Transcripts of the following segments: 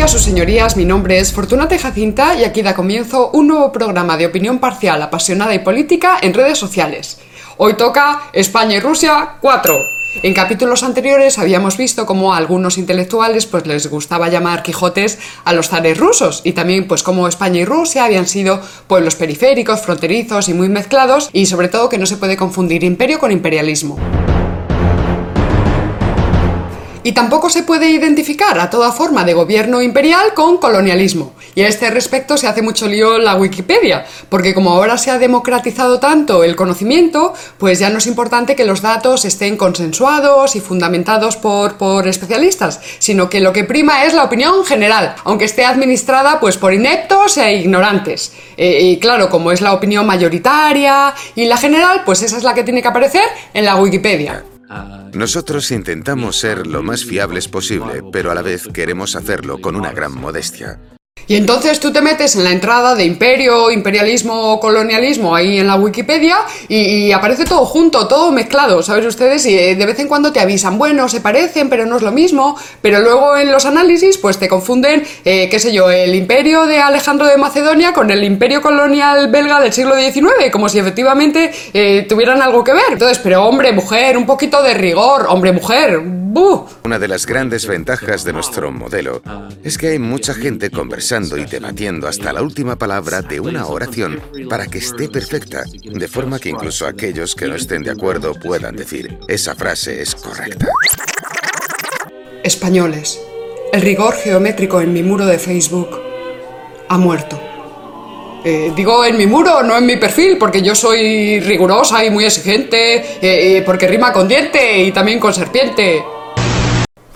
Días, sus señorías. Mi nombre es Fortunata Jacinta y aquí da comienzo un nuevo programa de opinión parcial, apasionada y política en redes sociales. Hoy toca España y Rusia 4. En capítulos anteriores habíamos visto cómo a algunos intelectuales pues les gustaba llamar Quijotes a los zares rusos y también pues cómo España y Rusia habían sido pueblos periféricos, fronterizos y muy mezclados y sobre todo que no se puede confundir imperio con imperialismo. Y tampoco se puede identificar a toda forma de gobierno imperial con colonialismo. Y a este respecto se hace mucho lío la Wikipedia, porque como ahora se ha democratizado tanto el conocimiento, pues ya no es importante que los datos estén consensuados y fundamentados por, por especialistas, sino que lo que prima es la opinión general, aunque esté administrada pues por ineptos e ignorantes. Eh, y claro, como es la opinión mayoritaria y la general, pues esa es la que tiene que aparecer en la Wikipedia. Nosotros intentamos ser lo más fiables posible, pero a la vez queremos hacerlo con una gran modestia. Y entonces tú te metes en la entrada de imperio, imperialismo, colonialismo ahí en la Wikipedia y, aparece todo junto, todo mezclado, ¿sabes ustedes? Y eh, de vez en cuando te avisan, bueno, se parecen, pero no es lo mismo. Pero luego en los análisis, pues te confunden, eh, qué sé yo, el imperio de Alejandro de Macedonia con el imperio colonial belga del siglo XIX, como si efectivamente eh, tuvieran algo que ver. Entonces, pero hombre, mujer, un poquito de rigor, hombre, mujer. Una de las grandes ventajas de nuestro modelo es que hay mucha gente conversando y debatiendo hasta la última palabra de una oración para que esté perfecta, de forma que incluso aquellos que no estén de acuerdo puedan decir, esa frase es correcta. Españoles, el rigor geométrico en mi muro de Facebook ha muerto. Eh, digo en mi muro, no en mi perfil, porque yo soy rigurosa y muy exigente, eh, eh, porque rima con diente y también con serpiente.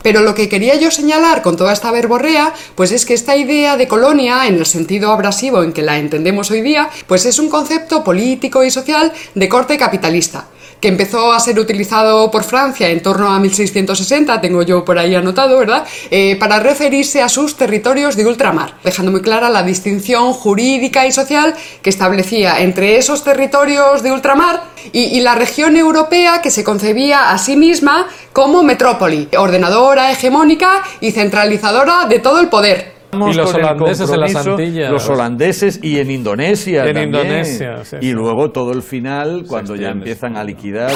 Pero lo que quería yo señalar con toda esta verborrea, pues es que esta idea de colonia, en el sentido abrasivo en que la entendemos hoy día, pues es un concepto político y social de corte capitalista que empezó a ser utilizado por Francia en torno a 1660, tengo yo por ahí anotado, ¿verdad? Eh, para referirse a sus territorios de ultramar, dejando muy clara la distinción jurídica y social que establecía entre esos territorios de ultramar y, la región europea que se concebía a sí misma como metrópoli, ordenadora, hegemónica y centralizadora de todo el poder. Y los holandeses en las Antillas. Los holandeses y en Indonesia. En Indonesia. y luego todo el final, cuando ya empiezan a liquidar.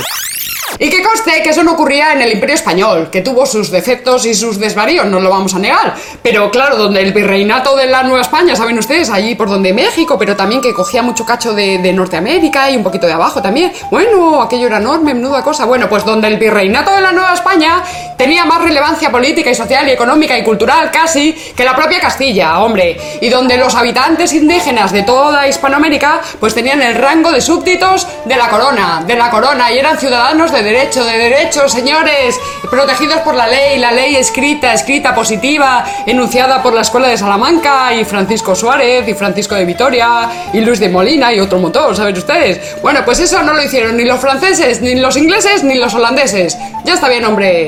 Y que conste que eso no ocurría en el Imperio Español, que tuvo sus defectos y sus desvaríos, no lo vamos a negar. Pero claro, donde el virreinato de la Nueva España, saben ustedes, allí por donde México, pero también que cogía mucho cacho de, Norteamérica y un poquito de abajo también. Bueno, aquello era enorme, menuda cosa. Bueno, pues donde el virreinato de la Nueva España tenía más relevancia política y social y económica y cultural casi que la propia Castilla, hombre. Y donde los habitantes indígenas de toda Hispanoamérica pues tenían el rango de súbditos de la corona, de la corona y eran ciudadanos de derecho, de derecho, señores, protegidos por la ley, la ley escrita, escrita positiva, enunciada por la Escuela de Salamanca y Francisco Suárez y Francisco de Vitoria y Luis de Molina y otro motor, ¿saben ustedes? Bueno, pues eso no lo hicieron ni los franceses, ni los ingleses, ni los holandeses. Ya está bien, hombre.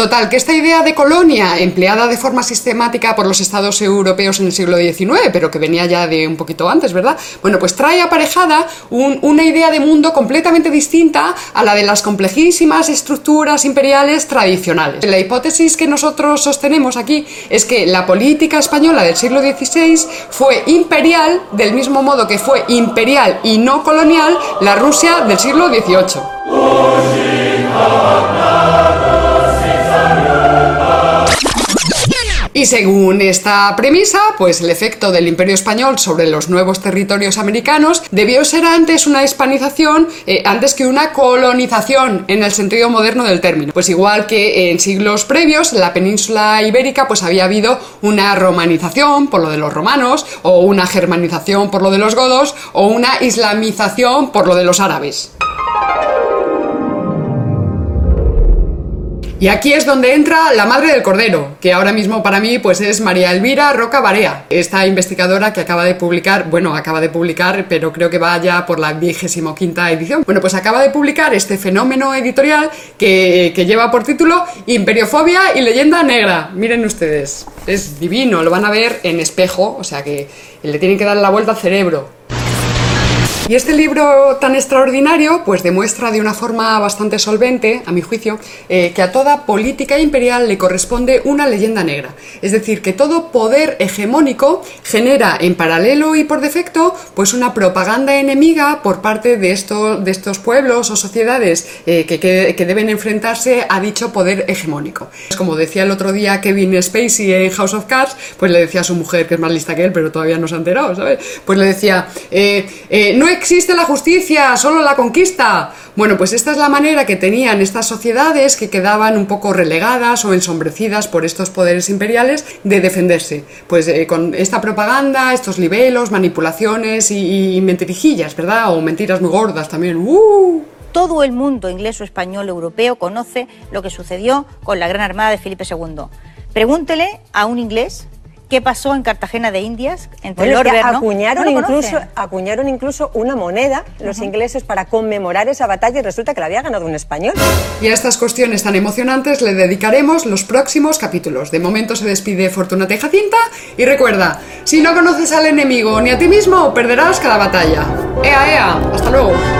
Total, que esta idea de colonia, empleada de forma sistemática por los estados europeos en el siglo XIX, pero que venía ya de un poquito antes, ¿verdad? Bueno, pues trae aparejada una idea de mundo completamente distinta a la de las complejísimas estructuras imperiales tradicionales. La hipótesis que nosotros sostenemos aquí es que la política española del siglo XVI fue imperial del mismo modo que fue imperial y no colonial la Rusia del siglo XVIII. Y según esta premisa, pues el efecto del imperio español sobre los nuevos territorios americanos debió ser antes una hispanización eh, antes que una colonización en el sentido moderno del término. Pues igual que en siglos previos en la península ibérica pues había habido una romanización por lo de los romanos o una germanización por lo de los godos o una islamización por lo de los árabes. Y aquí es donde entra la madre del cordero, que ahora mismo para mí pues es María Elvira Roca Barea, esta investigadora que acaba de publicar, bueno, acaba de publicar, pero creo que va ya por la vigésimo quinta edición. Bueno, pues acaba de publicar este fenómeno editorial que, que lleva por título Imperiofobia y leyenda negra. Miren ustedes, es divino, lo van a ver en espejo, o sea que le tienen que dar la vuelta al cerebro. Y este libro tan extraordinario, pues demuestra de una forma bastante solvente, a mi juicio, eh, que a toda política imperial le corresponde una leyenda negra. Es decir, que todo poder hegemónico genera en paralelo y por defecto, pues una propaganda enemiga por parte de, de estos pueblos o sociedades eh, que, que, deben enfrentarse a dicho poder hegemónico. Como decía el otro día Kevin Spacey en House of Cards, pues le decía a su mujer, que es más lista que él, pero todavía no se ha enterado, ¿sabes? Pues le decía, eh, no existe la justicia, solo la conquista. Bueno, pues esta es la manera que tenían estas sociedades que quedaban un poco relegadas o ensombrecidas por estos poderes imperiales de defenderse. Pues eh, con esta propaganda, estos libelos, manipulaciones y, mentirijillas, ¿verdad? O mentiras muy gordas también. ¡Uh! Todo el mundo inglés o español europeo conoce lo que sucedió con la Gran Armada de Felipe II. Pregúntele a un inglés qué pasó en Cartagena de Indias entre bueno, acuñaron, incluso, acuñaron incluso una moneda los ingleses para conmemorar esa batalla y resulta que la había ganado un español. Y a estas cuestiones tan emocionantes le dedicaremos los próximos capítulos. De momento se despide Fortuna Jacinta y recuerda, si no conoces al enemigo ni a ti mismo, perderás cada batalla. ¡Ea, ea! ¡Hasta luego!